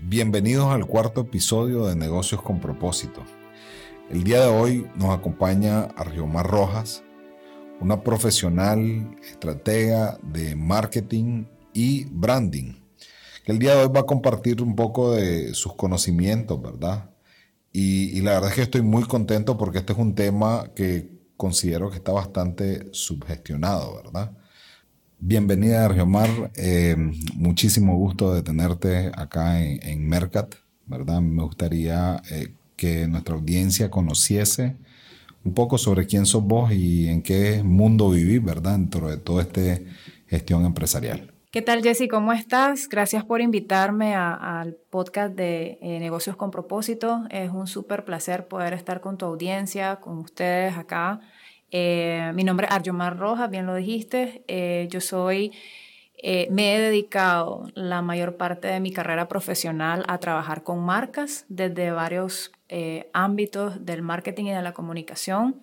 Bienvenidos al cuarto episodio de Negocios con Propósito. El día de hoy nos acompaña Argiomar Rojas, una profesional estratega de marketing y branding, que el día de hoy va a compartir un poco de sus conocimientos, ¿verdad? Y, y la verdad es que estoy muy contento porque este es un tema que considero que está bastante subgestionado, ¿verdad? Bienvenida, Argeomar. Eh, muchísimo gusto de tenerte acá en, Mercat, ¿verdad? Me gustaría eh, que nuestra audiencia conociese un poco sobre quién sos vos y en qué mundo vivís, ¿verdad? Dentro de toda esta gestión empresarial. ¿Qué tal, Jesse? ¿Cómo estás? Gracias por invitarme al podcast de eh, Negocios con Propósito. Es un súper placer poder estar con tu audiencia, con ustedes acá eh, mi nombre es Arjomar Rojas, bien lo dijiste. Eh, yo soy, eh, me he dedicado la mayor parte de mi carrera profesional a trabajar con marcas desde varios ámbitos del marketing y de la comunicación.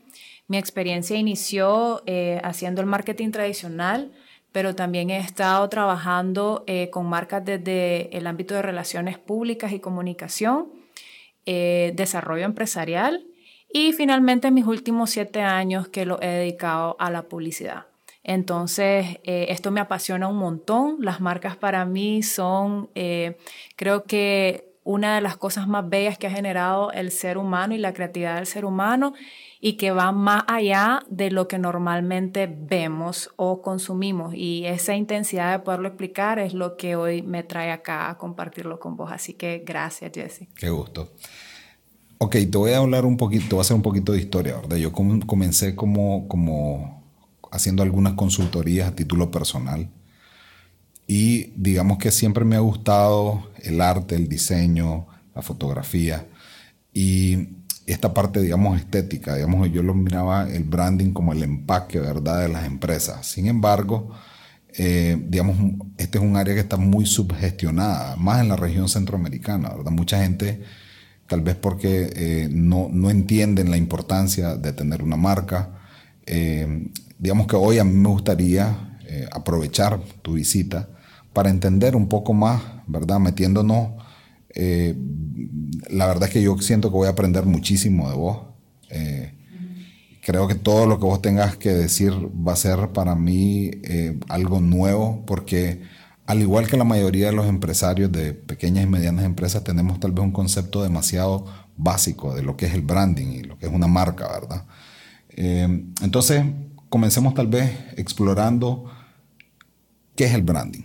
Mi experiencia inició haciendo el marketing tradicional, pero también he estado trabajando con marcas desde el ámbito de relaciones públicas y comunicación, desarrollo empresarial y finalmente mis últimos siete años que lo he dedicado a la publicidad. Entonces, eh, esto me apasiona un montón. Las marcas para mí son, eh, creo que una de las cosas más bellas que ha generado el ser humano y la creatividad del ser humano y que va más allá de lo que normalmente vemos o consumimos. Y esa intensidad de poderlo explicar es lo que hoy me trae acá a compartirlo con vos. Así que gracias, Jesse. Qué gusto. Ok, te voy a hablar un poquito, te voy a hacer un poquito de historia, ¿verdad? Yo comencé como, como haciendo algunas consultorías a título personal y digamos que siempre me ha gustado el arte, el diseño, la fotografía y esta parte, digamos, estética, digamos, yo lo miraba el branding como el empaque, ¿verdad?, de las empresas. Sin embargo, eh, digamos, este es un área que está muy subgestionada, más en la región centroamericana, ¿verdad? Mucha gente tal vez porque eh, no, entienden la importancia de tener una marca. Eh, digamos que hoy a mí me gustaría eh, aprovechar tu visita para entender un poco más, ¿verdad? Metiéndonos, la verdad es que yo siento que voy a aprender muchísimo de vos. creo que todo lo que vos tengas que decir va a ser para mí algo nuevo porque al igual que la mayoría de los empresarios de pequeñas y medianas empresas, tenemos tal vez un concepto demasiado básico de lo que es el branding y lo que es una marca, ¿verdad? Eh, entonces, comencemos tal vez explorando qué es el branding.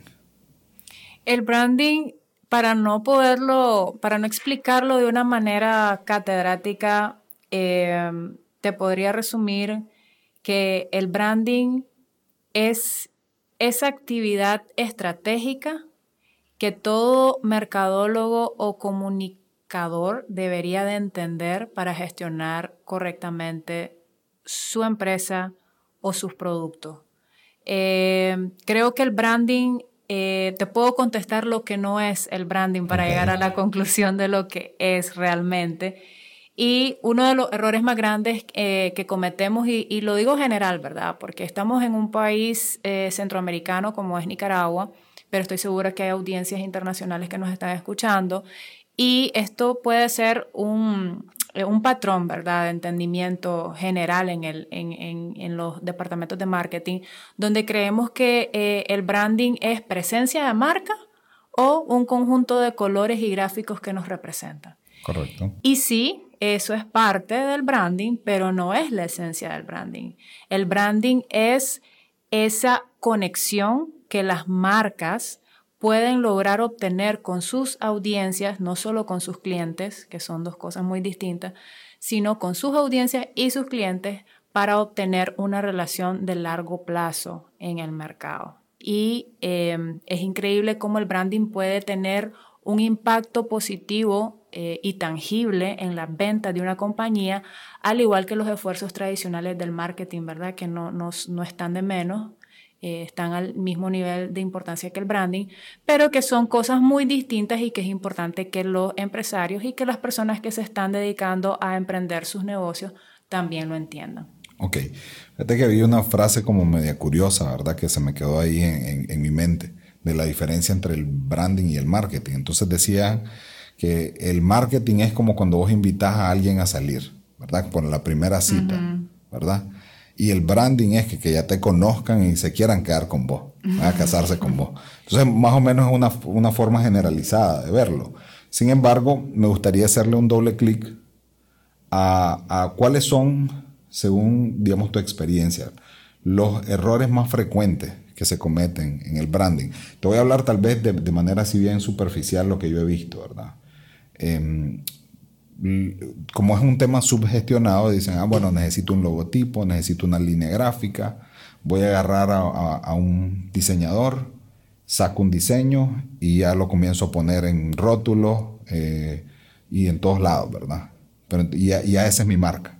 El branding, para no poderlo, para no explicarlo de una manera catedrática, eh, te podría resumir que el branding es esa actividad estratégica que todo mercadólogo o comunicador debería de entender para gestionar correctamente su empresa o sus productos. Eh, creo que el branding, eh, te puedo contestar lo que no es el branding para llegar a la conclusión de lo que es realmente. Y uno de los errores más grandes eh, que cometemos, y, lo digo general, ¿verdad? Porque estamos en un país eh, centroamericano como es Nicaragua, pero estoy segura que hay audiencias internacionales que nos están escuchando. Y esto puede ser un, eh, un patrón, ¿verdad?, de entendimiento general en, el, en, en, los departamentos de marketing, donde creemos que el branding es presencia de marca o un conjunto de colores y gráficos que nos representan. Correcto. Y sí, eso es parte del branding, pero no es la esencia del branding. El branding es esa conexión que las marcas pueden lograr obtener con sus audiencias, no solo con sus clientes, que son dos cosas muy distintas, sino con sus audiencias y sus clientes para obtener una relación de largo plazo en el mercado. Y eh, es increíble cómo el branding puede tener un impacto positivo eh, y tangible en las ventas de una compañía, al igual que los esfuerzos tradicionales del marketing, ¿verdad? Que no, no, no están de menos, eh, están al mismo nivel de importancia que el branding, pero que son cosas muy distintas y que es importante que los empresarios y que las personas que se están dedicando a emprender sus negocios también lo entiendan. Ok. Fíjate que vi una frase como media curiosa, ¿verdad? Que se me quedó ahí en, en mi mente, de la diferencia entre el branding y el marketing. Entonces decía que el marketing es como cuando vos invitas a alguien a salir, ¿verdad? Por la primera cita, ¿verdad? Y el branding es que, que, ya te conozcan y se quieran quedar con vos, a casarse con vos. Entonces, más o menos es una, una, forma generalizada de verlo. Sin embargo, me gustaría hacerle un doble clic a, a, cuáles son, según, digamos, tu experiencia, los errores más frecuentes que se cometen en el branding. Te voy a hablar tal vez de, de manera así bien superficial lo que yo he visto, ¿verdad? Eh, como es un tema subgestionado, dicen, ah, bueno, necesito un logotipo, necesito una línea gráfica, voy a agarrar a, un diseñador, saco un diseño y ya lo comienzo a poner en rótulos eh, y en todos lados, ¿verdad? Pero, y, ya, esa es mi marca.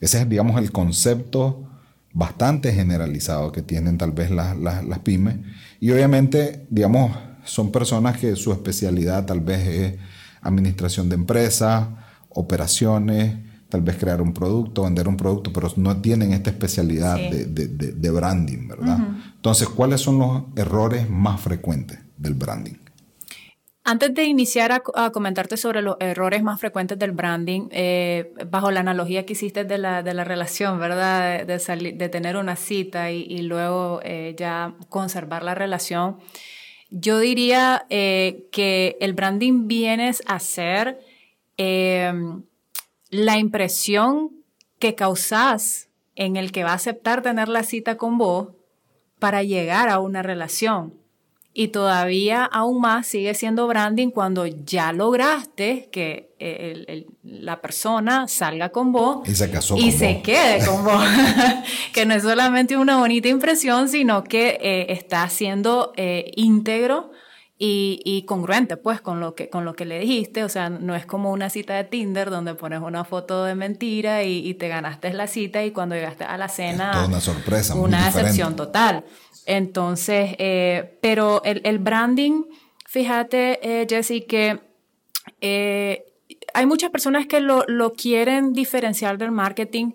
Ese es, digamos, el concepto bastante generalizado que tienen tal vez las, las pymes. Y obviamente, digamos, son personas que su especialidad tal vez es administración de empresas, operaciones, tal vez crear un producto, vender un producto, pero no tienen esta especialidad de, branding, ¿verdad? Entonces, ¿cuáles son los errores más frecuentes del branding? Antes de iniciar a, comentarte sobre los errores más frecuentes del branding, eh, bajo la analogía que hiciste de la, relación, ¿verdad? De, tener una cita y, luego eh, ya conservar la relación, yo diría eh, que el branding viene a ser Em, la impresión que causas en el que va a aceptar tener la cita con vos para llegar a una relación. Y todavía aún más sigue siendo branding cuando ya lograste que la persona salga con vos y se, casó y se quede con vos. que no es solamente una bonita impresión, sino que eh, está siendo eh, íntegro y, congruente pues con lo, que, con lo que le dijiste, o sea, no es como una cita de Tinder donde pones una foto de mentira y, te ganaste la cita y cuando llegaste a la cena... toda una sorpresa. Una decepción total. Entonces, eh, pero el, branding, fíjate, eh, Jessy, que eh, hay muchas personas que lo, lo quieren diferenciar del marketing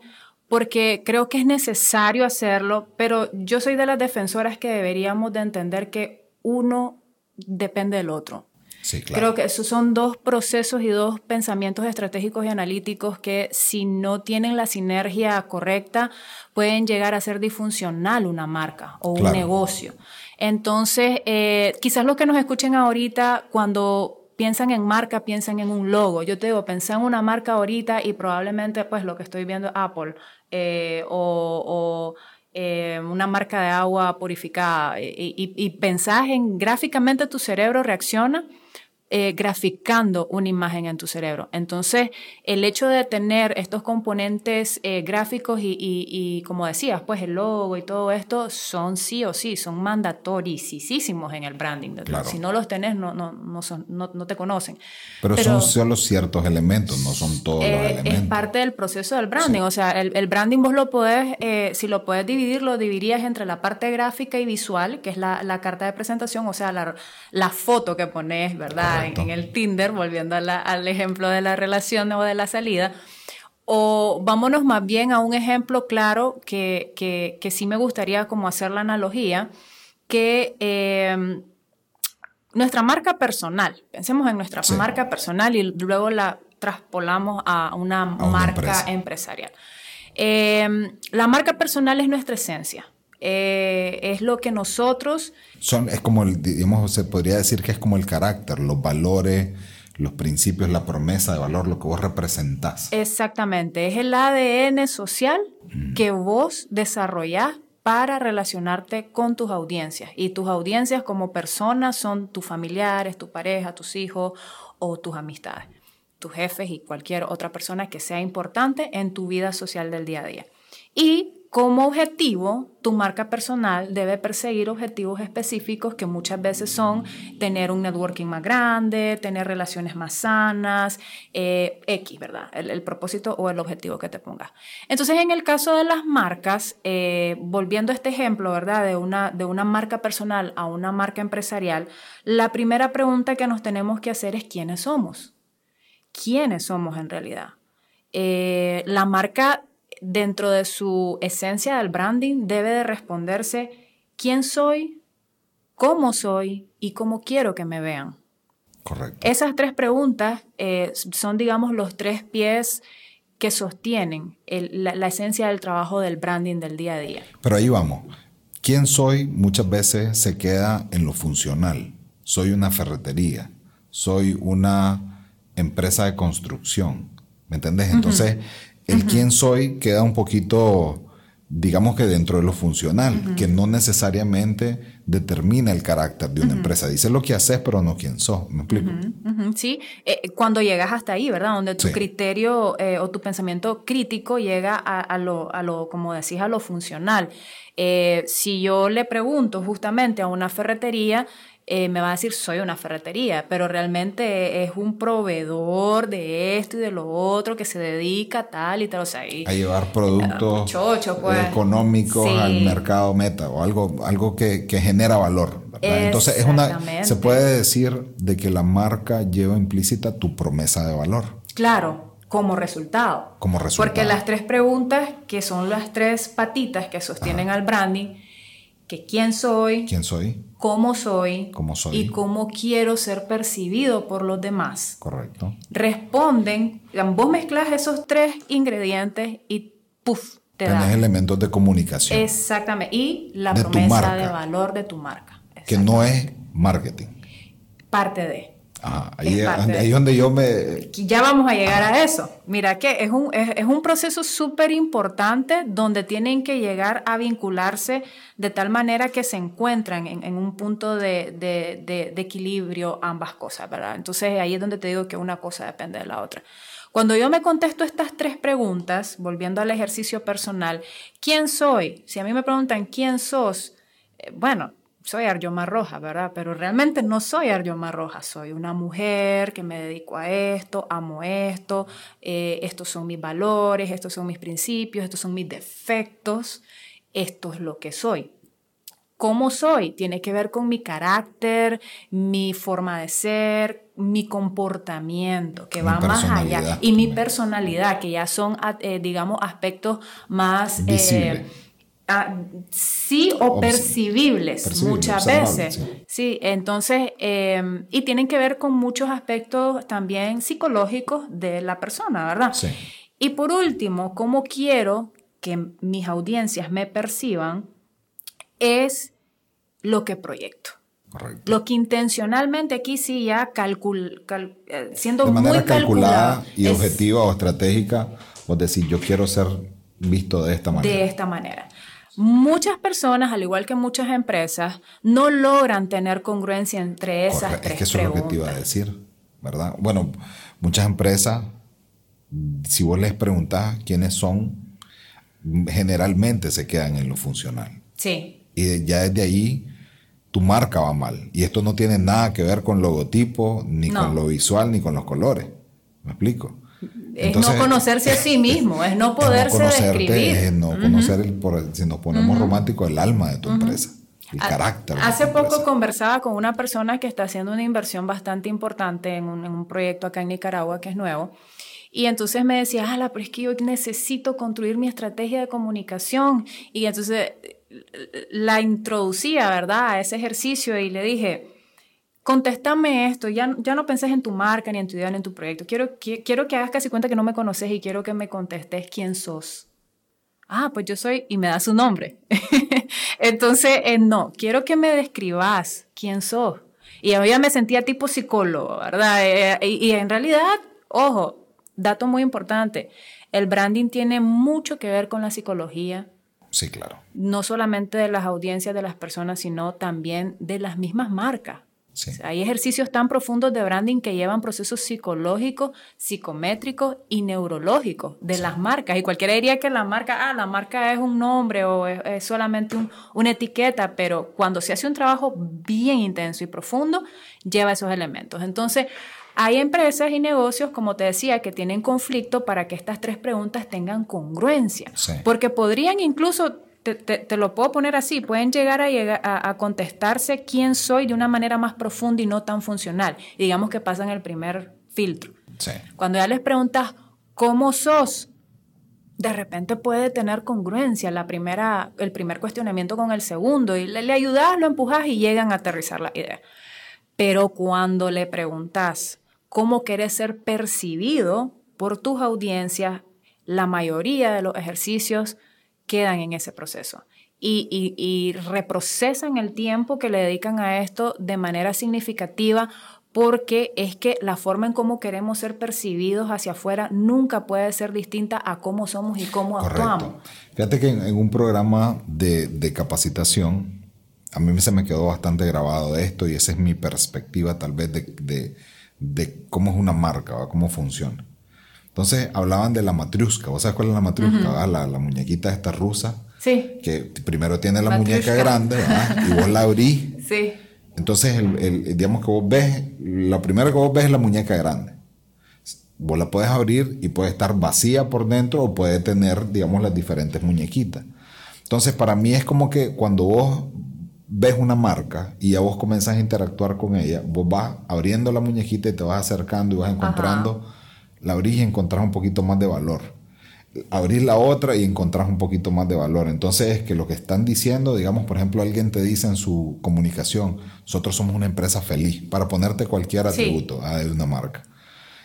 porque creo que es necesario hacerlo, pero yo soy de las defensoras que deberíamos de entender que uno depende del otro. Sí, claro. Creo que esos son dos procesos y dos pensamientos estratégicos y analíticos que si no tienen la sinergia correcta pueden llegar a ser disfuncional una marca o un negocio. Entonces, eh, quizás los que nos escuchen ahorita cuando piensan en marca, piensan en un logo. Yo te digo, pensé en una marca ahorita y probablemente pues lo que estoy viendo Apple eh, o eh, una marca de agua purificada y, y, y pensás en gráficamente tu cerebro reacciona eh, graficando una imagen en tu cerebro. Entonces, el hecho de tener estos componentes eh, gráficos y, como decías, pues el logo y todo esto son sí o sí, son mandatoricísimos en el branding. Si no los tenés, no, no, no, son, no, te conocen. Pero, son solo ciertos elementos, no son todos los eh, elementos. Es parte del proceso del branding. O sea, el, branding vos lo podés, si lo puedes dividir, lo dividirías entre la parte gráfica y visual, que es la, la carta de presentación, o sea, la, la foto que pones, ¿verdad? En, el Tinder, volviendo al ejemplo de la relación o de la salida. O vámonos más bien a un ejemplo claro que, que, sí me gustaría como hacer la analogía, que eh, nuestra marca personal, pensemos en nuestra marca personal y luego la traspolamos a una marca empresarial. Eh, la marca personal es nuestra esencia. Eh, es lo que nosotros... Son, es como, el, digamos, se podría decir que es como el carácter, los valores, los principios, la promesa de valor, lo que vos representás. Exactamente, es el ADN social mm. que vos desarrollás para relacionarte con tus audiencias. Y tus audiencias como personas son tus familiares, tu pareja, tus hijos o tus amistades, tus jefes y cualquier otra persona que sea importante en tu vida social del día a día. Y como objetivo, tu marca personal debe perseguir objetivos específicos que muchas veces son tener un networking más grande, tener relaciones más sanas, eh, X, ¿verdad? El, propósito o el objetivo que te pongas. Entonces, en el caso de las marcas, eh, volviendo a este ejemplo, ¿verdad? De una, de una marca personal a una marca empresarial, la primera pregunta que nos tenemos que hacer es quiénes somos. ¿Quiénes somos en realidad? Eh, la marca dentro de su esencia del branding debe de responderse quién soy, cómo soy y cómo quiero que me vean. Correcto. Esas tres preguntas eh, son, digamos, los tres pies que sostienen la, esencia del trabajo del branding del día a día. Pero ahí vamos. ¿Quién soy? Muchas veces se queda en lo funcional. Soy una ferretería, soy una empresa de construcción. ¿Me entendés? Entonces, el quién soy queda un poquito digamos que dentro de lo funcional, que no necesariamente determina el carácter de una empresa. Dice lo que haces, pero no quién sos. ¿Me explico? Sí, eh, cuando llegas hasta ahí, ¿verdad? Donde tu criterio eh, o tu pensamiento crítico llega a, lo, a, lo, como decís, a lo funcional. Eh, si yo le pregunto justamente a una ferretería, eh, me va a decir soy una ferretería, pero realmente es un proveedor de esto y de lo otro que se dedica a tal y tal. O sea, a llevar productos pues. económicos al mercado meta o algo, algo que, genera valor. Entonces es una, se puede decir de que la marca lleva implícita tu promesa de valor. Claro, como resultado. Como resultado. Porque las tres preguntas, que son las tres patitas que sostienen al branding, que quién soy, quién soy, cómo soy, cómo soy y cómo quiero ser percibido por los demás. Correcto. Responden, vos mezclas esos tres ingredientes y puff, te Tienes elementos de comunicación. Exactamente. Y la promesa de valor de tu marca. Que no es marketing. Parte de ahí, es donde yo me... Ya vamos a llegar a eso. Mira que es un, es, un proceso súper importante donde tienen que llegar a vincularse de tal manera que se encuentran en, un punto de, de, equilibrio ambas cosas, ¿verdad? Entonces ahí es donde te digo que una cosa depende de la otra. Cuando yo me contesto estas tres preguntas, volviendo al ejercicio personal, ¿quién soy? Si a mí me preguntan quién sos, eh, bueno, soy Arjoma Roja, ¿verdad? Pero realmente no soy Arjoma Roja, soy una mujer que me dedico a esto, amo esto, eh, estos son mis valores, estos son mis principios, estos son mis defectos, esto es lo que soy. ¿Cómo soy? Tiene que ver con mi carácter, mi forma de ser, mi comportamiento, que va más allá, y mi personalidad, que ya son, eh, digamos, aspectos más... Eh, Ah, sí o percibibles muchas veces. Sí. entonces, em, y tienen que ver con muchos aspectos también psicológicos de la persona, ¿verdad? Sí. Y por último, cómo quiero que mis audiencias me perciban es lo que proyecto. Correcto. Lo que intencionalmente aquí sí ya calcul, eh, siendo de manera calculada y objetiva o estratégica, o decir yo quiero ser visto de esta manera. De esta manera. Muchas personas, al igual que muchas empresas, no logran tener congruencia entre esas tres Es que eso es lo que te iba a decir, ¿verdad? Bueno, muchas empresas, si vos les preguntás quiénes son, generalmente se quedan en lo funcional. Sí. Y ya desde ahí tu marca va mal. Y esto no tiene nada que ver con logotipo, ni con lo visual, ni con los colores. ¿Me explico? Es no conocerse a sí mismo, es no poderse no describir. Es no conocer, el, si nos ponemos románticos, el alma de tu empresa. El carácter. Hace poco conversaba con una persona que está haciendo una inversión bastante importante en un, en un proyecto acá en Nicaragua que es nuevo. Y entonces me decía, ah, pero es que yo necesito construir mi estrategia de comunicación. Y entonces la introducía, ¿verdad?, a ese ejercicio y le dije, contéstame esto, ya, ya no penses en tu marca, ni en tu idea, ni en tu proyecto. Quiero, quiero que hagas casi cuenta que no me conoces y quiero que me contestes quién sos. Ah, pues yo soy, y me da su nombre. Entonces, eh, no, quiero que me describas quién sos. Y yo ya me sentía tipo psicólogo, ¿verdad? Eh, y, y en realidad, ojo, dato muy importante, el branding tiene mucho que ver con la psicología, Sí, claro. No solamente de las audiencias de las personas, sino también de las mismas marcas hay ejercicios tan profundos de branding que llevan procesos psicológicos, psicométricos y neurológicos de las marcas. Y cualquiera diría que la marca, ah, la marca es un nombre o es, solamente una etiqueta, pero cuando se hace un trabajo bien intenso y profundo, lleva esos elementos. Entonces, hay empresas y negocios, como te decía, que tienen conflicto para que estas tres preguntas tengan congruencia, porque podrían incluso te, lo puedo poner así, pueden llegar a, llegar a, contestarse quién soy de una manera más profunda y no tan funcional. digamos que pasan el primer filtro. Cuando ya les preguntas cómo sos, de repente puede tener congruencia la primera, el primer cuestionamiento con el segundo y le, le ayudas, lo empujas y llegan a aterrizar la idea. Pero cuando le preguntas cómo quieres ser percibido por tus audiencias, la mayoría de los ejercicios quedan en ese proceso. Y, y, reprocesan el tiempo que le dedican a esto de manera significativa porque es que la forma en cómo queremos ser percibidos hacia afuera nunca puede ser distinta a cómo somos y cómo actuamos. Fíjate que en, un programa de, de, capacitación, a mí se me quedó bastante grabado esto y esa es mi perspectiva tal vez de, de, de cómo es una marca, cómo funciona. Entonces hablaban de la matriusca. ¿Vos sabes cuál es la matriusca? la, la, muñequita esta rusa. Sí. Que primero tiene la muñeca grande y vos la abrís. Sí. Entonces, el, digamos que vos ves, la primera que vos ves es la muñeca grande. Vos la puedes abrir y puede estar vacía por dentro o puede tener, digamos, las diferentes muñequitas. Entonces, para mí es como que cuando vos ves una marca y ya vos comenzás a interactuar con ella, vos vas abriendo la muñequita y te vas acercando y vas encontrando la abrís y encontrás un poquito más de valor. Abrís la otra y encontrás un poquito más de valor. Entonces, es que lo que están diciendo, digamos, por ejemplo, alguien te dice en su comunicación, nosotros somos una empresa feliz, para ponerte cualquier atributo ah, de una marca.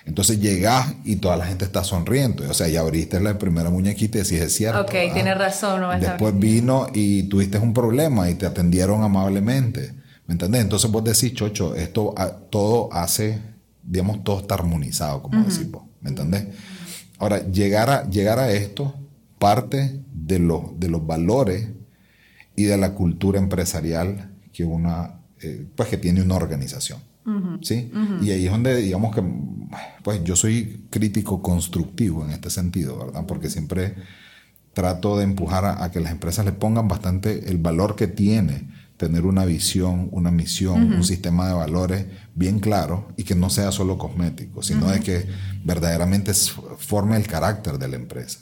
Entonces llegás y toda la gente está sonriendo. O sea, ya abriste la primera muñequita y decís, es cierto. Ok, ah, tienes razón. No Después vino y tuviste un problema y te atendieron amablemente. ¿Me entendés? Entonces vos decís, Chocho, esto ah, todo hace, digamos, todo está armonizado, como decimos. ¿Me entendés? Ahora, llegar a, llegar a esto parte de, de los valores y de la cultura empresarial que una, eh, pues que tiene una organización. ¿sí? Y ahí es donde, digamos que, pues yo soy crítico constructivo en este sentido, ¿verdad? Porque siempre trato de empujar a, a, que las empresas le pongan bastante el valor que tiene tener una visión, una misión, un sistema de valores bien claro y que no sea solo cosmético, sino de que verdaderamente forme el carácter de la empresa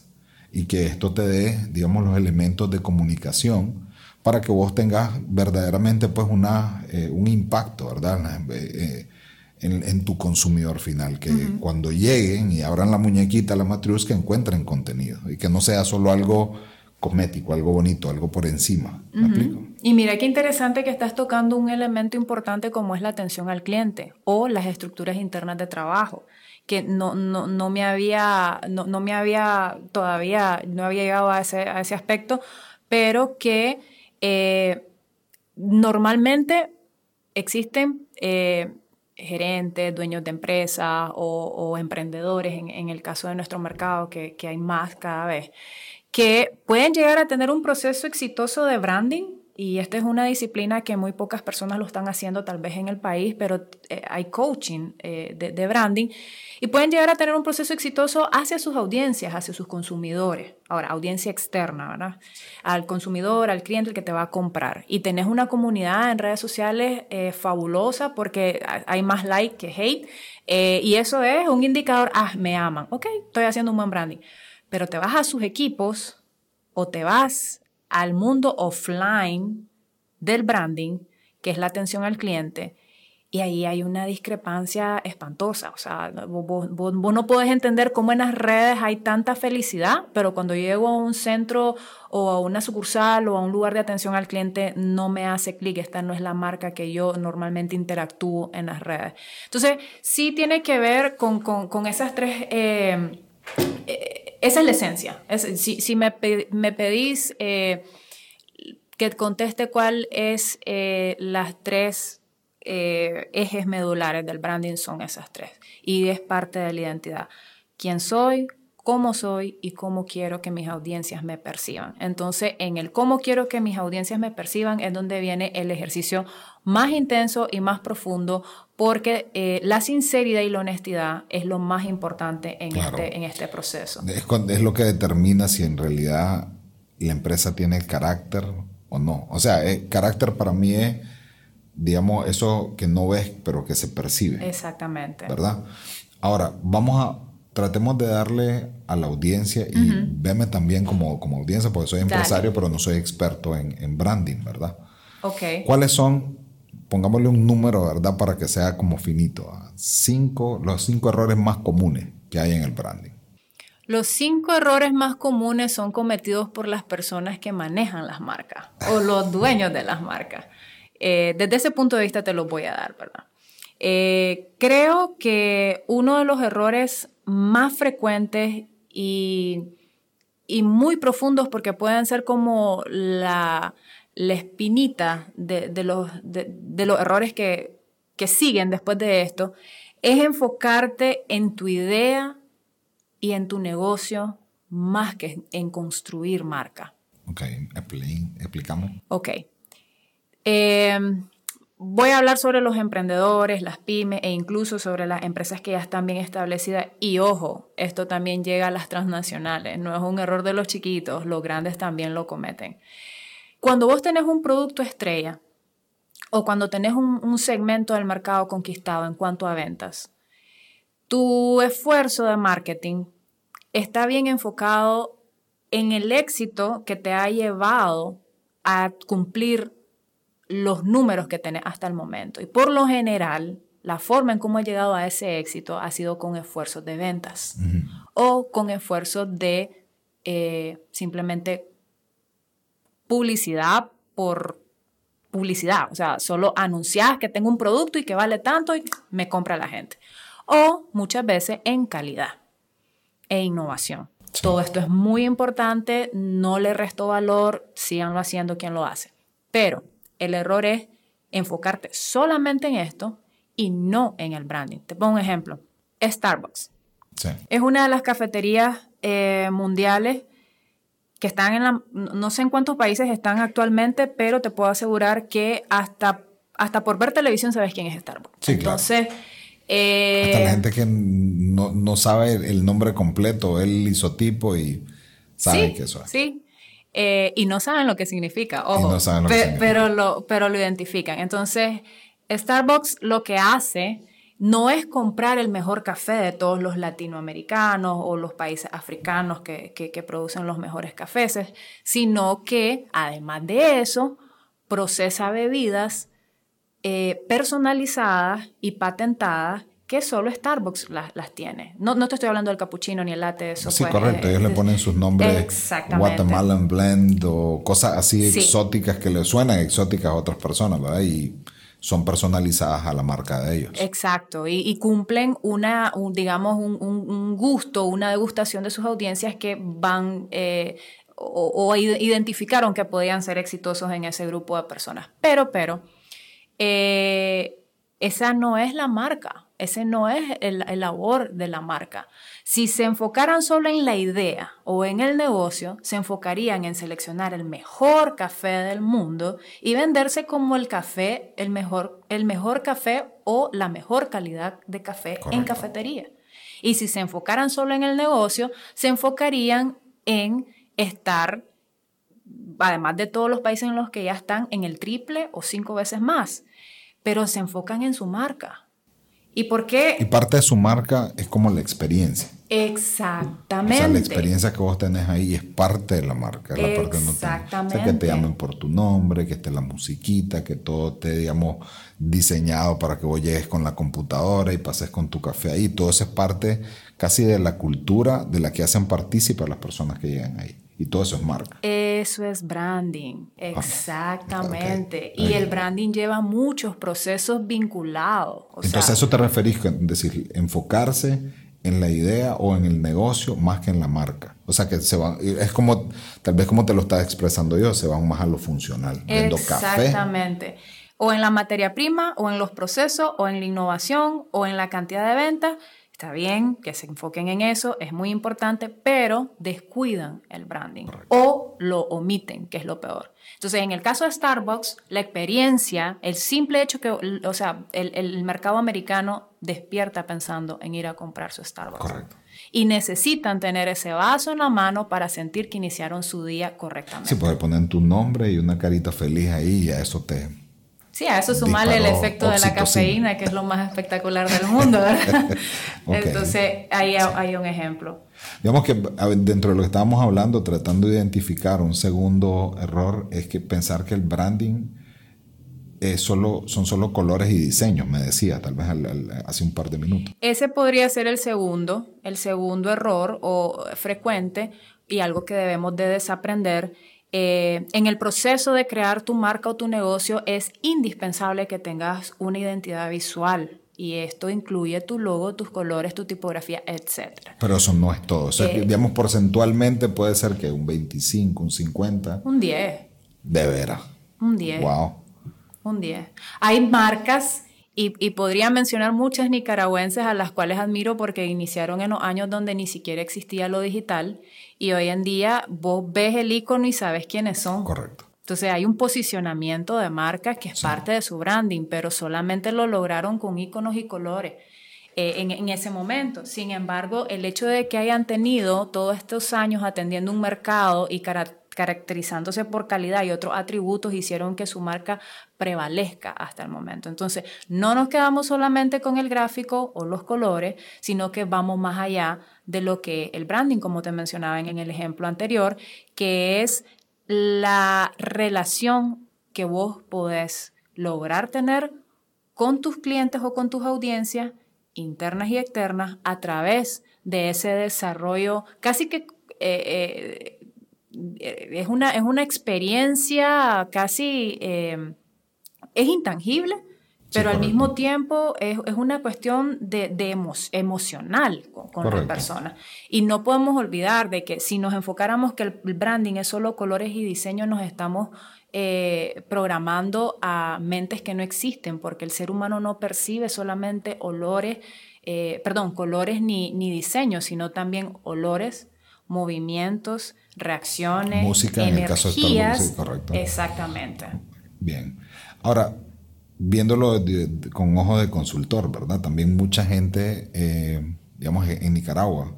y que esto te dé, digamos, los elementos de comunicación para que vos tengas verdaderamente pues una, eh, un impacto, ¿verdad? Eh, en, tu consumidor final, que cuando lleguen y abran la muñequita, la matriz, que encuentren contenido y que no sea solo algo cosmético, algo bonito, algo por encima. ¿Me explico? Y mira qué interesante que estás tocando un elemento importante como es la atención al cliente o las estructuras internas de trabajo que no, no, no me había, no, no, me había todavía, no había llegado a ese, a ese aspecto, pero que eh, normalmente existen eh, gerentes, dueños de empresas o, emprendedores, en, en, el caso de nuestro mercado, que, que hay más cada vez, que pueden llegar a tener un proceso exitoso de branding y esta es una disciplina que muy pocas personas lo están haciendo tal vez en el país, pero eh, hay coaching eh, de, branding y pueden llegar a tener un proceso exitoso hacia sus audiencias, hacia sus consumidores. Ahora, audiencia externa, ¿verdad? Al consumidor, al cliente, el que te va a comprar. Y tenés una comunidad en redes sociales eh, fabulosa porque hay más like que hate. y eso es un indicador, ah, me aman. Ok, estoy haciendo un buen branding pero te vas a sus equipos o te vas al mundo offline del branding, que es la atención al cliente, y ahí hay una discrepancia espantosa. O sea, vos, no podés entender cómo en las redes hay tanta felicidad, pero cuando llego a un centro o a una sucursal o a un lugar de atención al cliente, no me hace clic. Esta no es la marca que yo normalmente interactúo en las redes. Entonces, sí tiene que ver con, esas tres... Eh, eh, esa es la esencia. si, me, pedís eh, que conteste cuál es eh, las tres eh, ejes medulares del branding, son esas tres. Y es parte de la identidad. ¿Quién soy? Cómo soy y cómo quiero que mis audiencias me perciban. Entonces, en el cómo quiero que mis audiencias me perciban es donde viene el ejercicio más intenso y más profundo, porque eh, la sinceridad y la honestidad es lo más importante en, este, en este proceso. Es, es lo que determina si en realidad la empresa tiene carácter o no. O sea, el carácter para mí es, digamos, eso que no ves, pero que se percibe. Exactamente. ¿Verdad? Ahora, vamos a tratemos de darle a la audiencia y veme también como, como audiencia, porque soy empresario, pero no soy experto en, en, branding, ¿verdad? Ok. ¿Cuáles son, pongámosle un número, ¿verdad? Para que sea como finito, cinco, los cinco errores más comunes que hay en el branding? Los cinco errores más comunes son cometidos por las personas que manejan las marcas o los dueños de las marcas. Eh, desde ese punto de vista te los voy a dar, ¿verdad? Eh, creo que uno de los errores más frecuentes y, muy profundos, porque pueden ser como la, espinita de, los, de, los, errores que, que siguen después de esto, es enfocarte en tu idea y en tu negocio más que en construir marca. Ok, explicamos. Ok. Eh, voy a hablar sobre los emprendedores, las pymes e incluso sobre las empresas que ya están bien establecidas. Y ojo, esto también llega a las transnacionales. No es un error de los chiquitos, los grandes también lo cometen. Cuando vos tenés un producto estrella o cuando tenés un, un segmento del mercado conquistado en cuanto a ventas, tu esfuerzo de marketing está bien enfocado en el éxito que te ha llevado a cumplir los números que tenés hasta el momento. Y por lo general, la forma en cómo he llegado a ese éxito ha sido con esfuerzos de ventas o con esfuerzos de eh, simplemente publicidad por publicidad. O sea, solo anunciar que tengo un producto y que vale tanto y me compra la gente. O muchas veces en calidad e innovación. Todo esto es muy importante, no le resto valor, síganlo haciendo quien lo hace. Pero el error es enfocarte solamente en esto y no en el branding. Te pongo un ejemplo. Starbucks. Es una de las cafeterías eh, mundiales que están en la... No sé en cuántos países están actualmente, pero te puedo asegurar que hasta, hasta por ver televisión sabes quién es Starbucks. Sí, Entonces... Eh, hasta la gente que no, sabe el nombre completo, el isotipo y sabe que eso es. Sí, eh, y no saben lo que significa, ojo, Pero, lo, pero lo identifican. Entonces, Starbucks lo que hace no es comprar el mejor café de todos los latinoamericanos o los países africanos que, que, producen los mejores cafés, sino que además de eso, procesa bebidas eh, personalizadas y patentadas que solo Starbucks las, tiene. No, no, te estoy hablando del cappuccino ni el latte. Eso sí, correcto. Ellos le ponen sus nombres Guatemalan Blend o cosas así exóticas que le suenan exóticas a otras personas, ¿verdad? Y son personalizadas a la marca de ellos. Exacto. Y, cumplen una, digamos, un, gusto, una degustación de sus audiencias que van... Eh, o, identificaron que podían ser exitosos en ese grupo de personas. Pero, pero, eh, esa no es la marca. Ese no es el, labor de la marca. Si se enfocaran solo en la idea o en el negocio, se enfocarían en seleccionar el mejor café del mundo y venderse como el café, el mejor, el mejor café o la mejor calidad de café en cafetería. Y si se enfocaran solo en el negocio, se enfocarían en estar, además de todos los países en los que ya están, en el triple o cinco veces más. Pero se enfocan en su marca ¿Y por qué? Y parte de su marca es como la experiencia. Exactamente. O sea, la experiencia que vos tenés ahí es parte de la marca. Exactamente. que te llamen por tu nombre, que esté la musiquita, que todo esté, digamos, diseñado para que vos llegues con la computadora y pases con tu café ahí. Todo eso es parte casi de la cultura de la que hacen partícipe a las personas que llegan ahí. Y todo eso es marca. Eso es branding, exactamente. Y el branding lleva muchos procesos vinculados. Entonces, ¿a eso te referís, es decir, enfocarse en la idea o en el negocio más que en la marca. O sea, que se va, es como, tal vez como te lo estás expresando yo, se van más a lo funcional. Exactamente. O en la materia prima, o en los procesos, o en la innovación, o en la cantidad de ventas Está bien que se enfoquen en eso, es muy importante, pero descuidan el branding o lo omiten, que es lo peor. Entonces, en el caso de Starbucks, la experiencia, el simple hecho que, o sea, el, mercado americano despierta pensando en ir a comprar su Starbucks. Correcto. Y necesitan tener ese vaso en la mano para sentir que iniciaron su día correctamente. Sí, puede poner tu nombre y una carita feliz ahí y a eso te, Sí, a eso sumarle el efecto de la cafeína, que es lo más espectacular del mundo, ¿verdad? Entonces, ahí hay un ejemplo. Digamos que dentro de lo que estábamos hablando, tratando de identificar un segundo error, es que pensar que el branding solo, son solo colores y diseños, me decía, tal vez hace un par de minutos. Ese podría ser el segundo, el segundo error o frecuente y algo que debemos de desaprender. Eh, en el proceso de crear tu marca o tu negocio es indispensable que tengas una identidad visual y esto incluye tu logo, tus colores, tu tipografía, etc. Pero eso no es todo. O sea, eh, digamos, porcentualmente puede ser que un 25, un 50. Un 10. De veras. Un 10. Wow. Un 10. Hay marcas y, y, podría mencionar muchas nicaragüenses a las cuales admiro porque iniciaron en los años donde ni siquiera existía lo digital y hoy en día vos ves el icono y sabes quiénes son. Correcto. Entonces hay un posicionamiento de marcas que es parte de su branding, pero solamente lo lograron con iconos y colores. Eh, en, en, ese momento. Sin embargo, el hecho de que hayan tenido todos estos años atendiendo un mercado y caracterizándose por calidad y otros atributos hicieron que su marca prevalezca hasta el momento. Entonces, no nos quedamos solamente con el gráfico o los colores, sino que vamos más allá de lo que el branding, como te mencionaba en el ejemplo anterior, que es la relación que vos podés lograr tener con tus clientes o con tus audiencias internas y externas a través de ese desarrollo casi que eh, eh, es, una, es una experiencia casi eh, es intangible pero al mismo tiempo es, una cuestión de, emocional con, la persona. Y no podemos olvidar de que si nos enfocáramos que el branding es solo colores y diseño, nos estamos eh, programando a mentes que no existen, porque el ser humano no percibe solamente olores, eh, perdón, colores ni, ni diseños, sino también olores, movimientos, reacciones, música energías, en el caso de sí, correcto. Exactamente. Bien. Ahora, viéndolo con ojo de consultor, ¿verdad? También mucha gente, eh, digamos, en Nicaragua,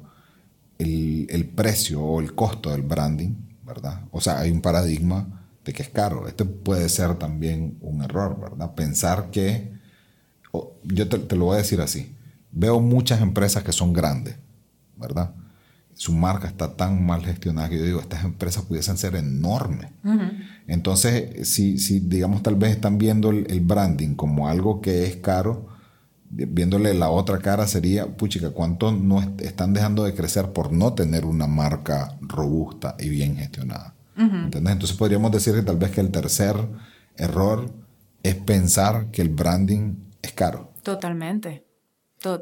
el, precio o el costo del branding, ¿verdad? O sea, hay un paradigma de que es caro. Este puede ser también un error, ¿verdad? Pensar que, yo te, te lo voy a decir así, veo muchas empresas que son grandes, ¿verdad? Su marca está tan mal gestionada que yo digo, estas empresas pudiesen ser enormes. Entonces, si, si, digamos, tal vez están viendo el, branding como algo que es caro, viéndole la otra cara sería, puchica, ¿cuánto no están dejando de crecer por no tener una marca robusta y bien gestionada? Entonces podríamos decir que tal vez que el tercer error es pensar que el branding es caro. Totalmente.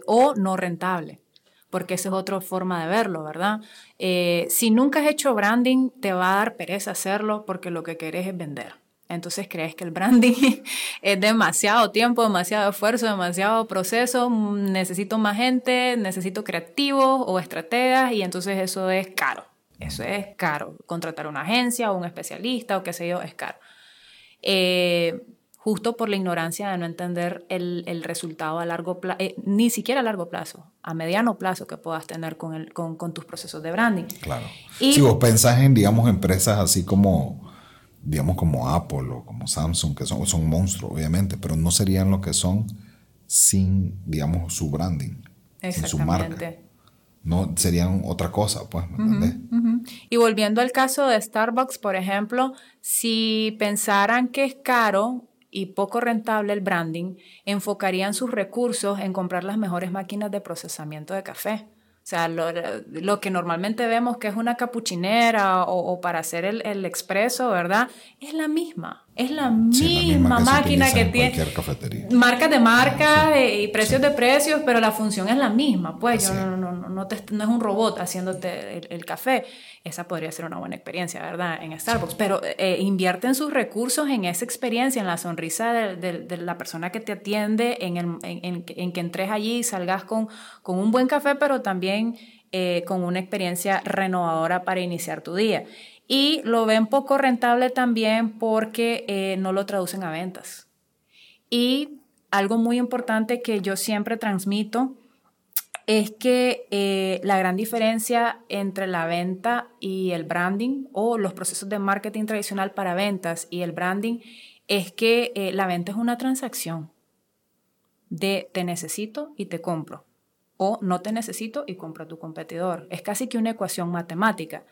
o no rentable porque esa es otra forma de verlo, ¿verdad? Eh, si nunca has hecho branding, te va a dar pereza hacerlo porque lo que querés es vender. Entonces crees que el branding es demasiado tiempo, demasiado esfuerzo, demasiado proceso, necesito más gente, necesito creativos o estrategas y entonces eso es caro. Eso es caro. Contratar una agencia o un especialista o qué sé yo, es caro. Eh, justo por la ignorancia de no entender el, resultado a largo plazo, eh, ni siquiera a largo plazo, a mediano plazo que puedas tener con, el, con, tus procesos de branding. Claro. si vos pensás en, digamos, empresas así como, digamos, como Apple o como Samsung, que son, son monstruos, obviamente, pero no serían lo que son sin, digamos, su branding, sin su marca. No serían otra cosa, pues, ¿me Y volviendo al caso de Starbucks, por ejemplo, si pensaran que es caro y poco rentable el branding, enfocarían sus recursos en comprar las mejores máquinas de procesamiento de café. O sea, lo, que normalmente vemos que es una capuchinera o, para hacer el, el, expreso, ¿verdad? Es la misma. Es la, misma, máquina que tiene. Marcas de marca y precios de precios, pero la función es la misma. Pues no, no, no, no, es un robot haciéndote el, café. Esa podría ser una buena experiencia, ¿verdad? En Starbucks. Pero eh, invierten sus recursos en esa experiencia, en la sonrisa de, la persona que te atiende, en, el, en, en, que entres allí y salgas con, con un buen café, pero también eh, con una experiencia renovadora para iniciar tu día. Y lo ven poco rentable también porque eh, no lo traducen a ventas. Y algo muy importante que yo siempre transmito es que eh, la gran diferencia entre la venta y el branding o los procesos de marketing tradicional para ventas y el branding es que eh, la venta es una transacción de te necesito y te compro. O no te necesito y compro a tu competidor. Es casi que una ecuación matemática.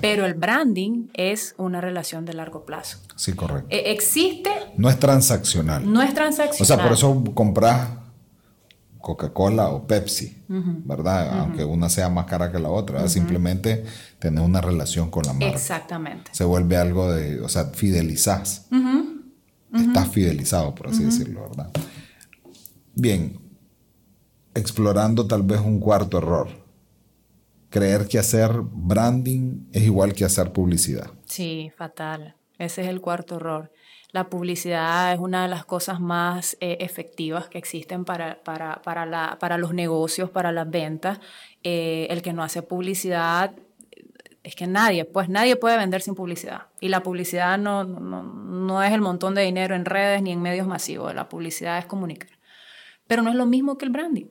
Pero el branding es una relación de largo plazo. Sí, correcto. E, existe. No es transaccional. No es transaccional. O sea, por eso compras Coca-Cola o Pepsi, ¿verdad? Aunque una sea más cara que la otra, simplemente tener una relación con la marca. Exactamente. Se vuelve algo de, o sea, fidelizas. Estás fidelizado, por así decirlo, ¿verdad? Bien, explorando tal vez un cuarto error. Creer que hacer branding es igual que hacer publicidad. Sí, fatal. Ese es el cuarto error. La publicidad es una de las cosas más eh, efectivas que existen para, para, para, la, para, los negocios, para las ventas. Eh, el que no hace publicidad es que nadie, pues nadie puede vender sin publicidad. Y la publicidad no, no, no, es el montón de dinero en redes ni en medios masivos. La publicidad es comunicar. Pero no es lo mismo que el branding.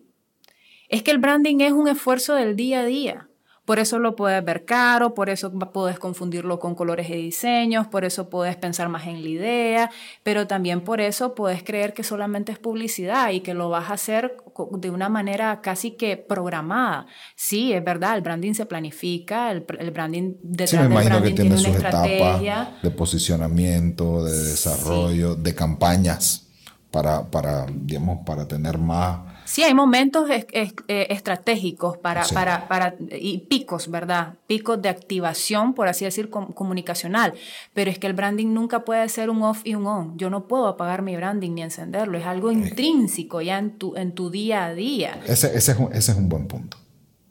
Es que el branding es un esfuerzo del día a día. Por eso lo puedes ver caro, por eso puedes confundirlo con colores y diseños, por eso puedes pensar más en la idea, pero también por eso puedes creer que solamente es publicidad y que lo vas a hacer de una manera casi que programada. Sí, es verdad, el branding se planifica, el, branding detrás sí, me imagino que tiene, sus etapas de posicionamiento, de desarrollo, de campañas para, para, digamos, para tener más Sí, hay momentos eh, estratégicos para, para, para, y picos, ¿verdad? Picos de activación, por así decir, comunicacional. Pero es que el branding nunca puede ser un off y un on. Yo no puedo apagar mi branding ni encenderlo. Es algo intrínseco ya en tu, en tu día a día. Ese, ese, es, un, ese es un buen punto.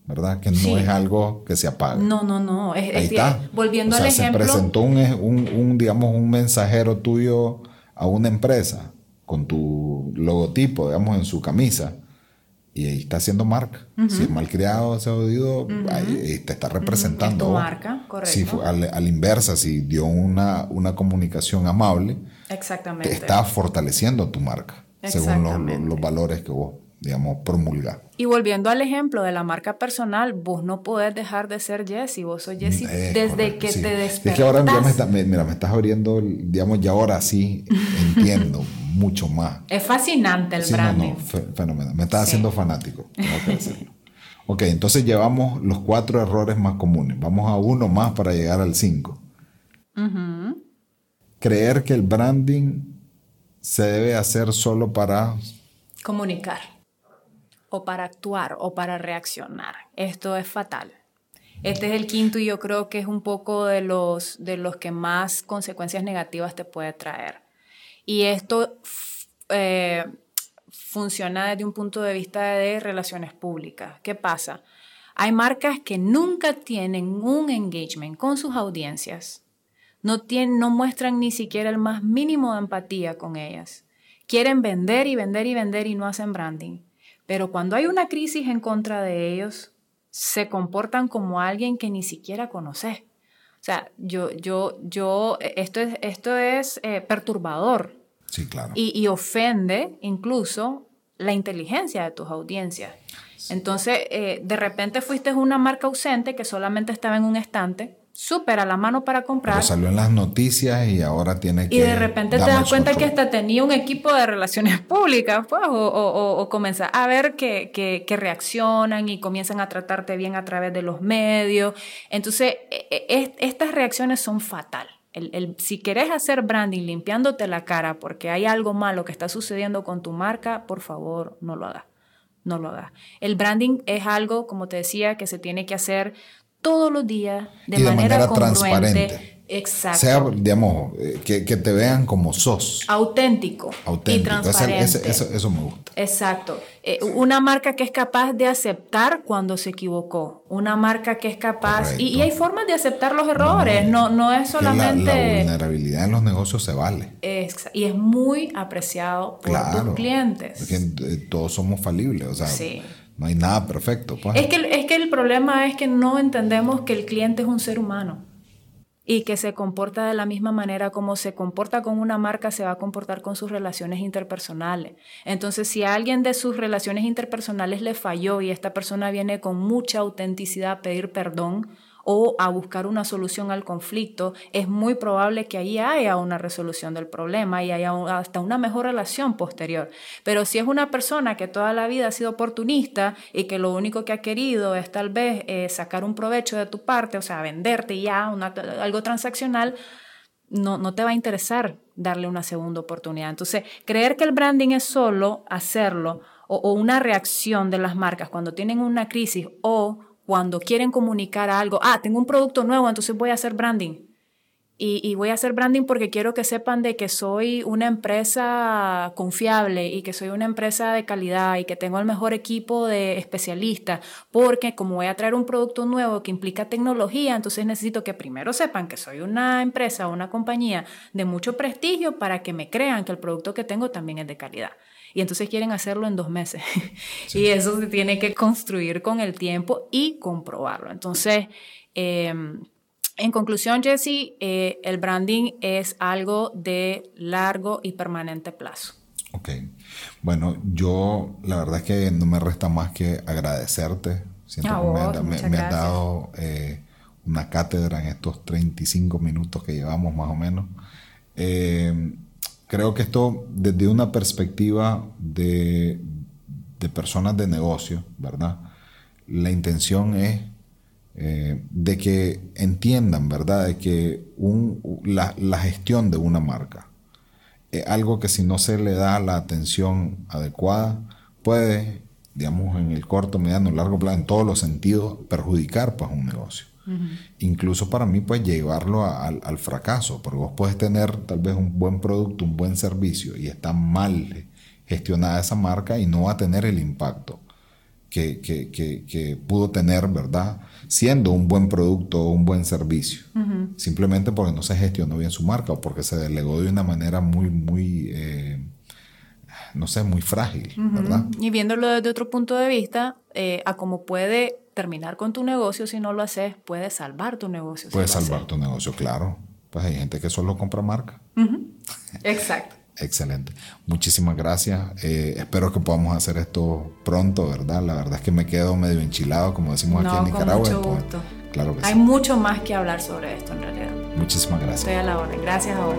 ¿verdad? Que no es algo que se apaga. No, no, no. Es, Ahí está. Volviendo al ejemplo. Se presentó un, un, un, digamos, un mensajero tuyo a una empresa con tu logotipo, digamos, en su camisa y ahí está haciendo marca. Si es malcriado, se ha oído, ahí te está representando. tu marca, correcto. Si al, al, inversa, si dio una, una comunicación amable, Exactamente. te está fortaleciendo tu marca, según los, los, valores que vos, digamos, promulgás. Y volviendo al ejemplo de la marca personal, vos no podés dejar de ser Jesse, vos sos Jesse desde que te despertás. Es que ahora me, mira, me estás abriendo, digamos, ya ahora sí entiendo mucho más. Es fascinante el branding. fenómeno. Me estás haciendo fanático, tengo que decirlo. ok, entonces llevamos los cuatro errores más comunes. Vamos a uno más para llegar al cinco. Creer que el branding se debe hacer solo para... Comunicar o para actuar o para reaccionar. Esto es fatal. Este es el quinto y yo creo que es un poco de los, de los que más consecuencias negativas te puede traer. Y esto eh, funciona desde un punto de vista de relaciones públicas. ¿Qué pasa? Hay marcas que nunca tienen un engagement con sus audiencias, no, tienen, no muestran ni siquiera el más mínimo de empatía con ellas. Quieren vender y vender y vender y no hacen branding. Pero cuando hay una crisis en contra de ellos, se comportan como alguien que ni siquiera conoces. O sea, yo, yo, yo, esto es, esto es eh, perturbador. Sí, claro. Y, y, ofende incluso la inteligencia de tus audiencias. Entonces, eh, de repente fuiste una marca ausente que solamente estaba en un estante súper a la mano para comprar. Pero salió en las noticias y ahora tiene que... Y de repente te das cuenta que hasta tenía un equipo de relaciones públicas, pues, o, o, o comienza a ver que, que, que, reaccionan y comienzan a tratarte bien a través de los medios. Entonces, e, e, estas reacciones son fatal. El, el, si querés hacer branding limpiándote la cara porque hay algo malo que está sucediendo con tu marca, por favor, no lo hagas. No lo hagas. El branding es algo, como te decía, que se tiene que hacer todos los días de, y de manera, transparente. Exacto. Sea, digamos, eh, que, que, te vean como sos. Auténtico. Auténtico. Y transparente. Ese, eso, eso, me gusta. Exacto. Eh, una marca que es capaz de aceptar cuando se equivocó. Una marca que es capaz... Y, y, hay formas de aceptar los errores. No, no, no es solamente... La, la, vulnerabilidad en los negocios se vale. Es, y es muy apreciado por claro, tus clientes. Porque eh, todos somos falibles. O sea, sí. No hay nada perfecto. Pues. Es, que, es que el problema es que no entendemos que el cliente es un ser humano y que se comporta de la misma manera como se comporta con una marca, se va a comportar con sus relaciones interpersonales. Entonces, si a alguien de sus relaciones interpersonales le falló y esta persona viene con mucha autenticidad a pedir perdón o a buscar una solución al conflicto, es muy probable que ahí haya una resolución del problema y haya hasta una mejor relación posterior. Pero si es una persona que toda la vida ha sido oportunista y que lo único que ha querido es tal vez eh, sacar un provecho de tu parte, o sea, venderte ya algo transaccional, no, no te va a interesar darle una segunda oportunidad. Entonces, creer que el branding es solo hacerlo o, o una reacción de las marcas cuando tienen una crisis o cuando quieren comunicar algo, ah, tengo un producto nuevo, entonces voy a hacer branding. Y, voy a hacer branding porque quiero que sepan de que soy una empresa confiable y que soy una empresa de calidad y que tengo el mejor equipo de especialistas, porque como voy a traer un producto nuevo que implica tecnología, entonces necesito que primero sepan que soy una empresa o una compañía de mucho prestigio para que me crean que el producto que tengo también es de calidad. Y entonces quieren hacerlo en dos meses. y eso se tiene que construir con el tiempo y comprobarlo. Entonces, eh, en conclusión, Jesse, eh, el branding es algo de largo y permanente plazo. Ok. Bueno, yo la verdad es que no me resta más que agradecerte. Siento que me, has dado eh, una cátedra en estos 35 minutos que llevamos más o menos. Eh, creo que esto desde una perspectiva de, de personas de negocio, ¿verdad? La intención es eh, de que entiendan, ¿verdad? De que la, gestión de una marca es algo que si no se le da la atención adecuada puede, digamos, en el corto, mediano, largo plazo, en todos los sentidos, perjudicar pues un negocio. Incluso para mí, pues llevarlo al fracaso, porque vos puedes tener tal vez un buen producto, un buen servicio y está mal gestionada esa marca y no va a tener el impacto que, que pudo tener, ¿verdad? siendo un buen producto o un buen servicio, simplemente porque no se gestionó bien su marca o porque se delegó de una manera muy, muy, eh, no sé, muy frágil, ¿verdad? Y viéndolo desde otro punto de vista, eh, a cómo puede terminar con tu negocio si no lo haces, puede salvar tu negocio. Puede salvar tu negocio, claro. Pues hay gente que solo compra marca. Exacto. Excelente. Muchísimas gracias. Eh, espero que podamos hacer esto pronto, ¿verdad? La verdad es que me quedo medio enchilado, como decimos aquí en Nicaragua. Con mucho gusto. Claro que Hay mucho más que hablar sobre esto en realidad. Muchísimas gracias. Estoy a la hora. Gracias a vos.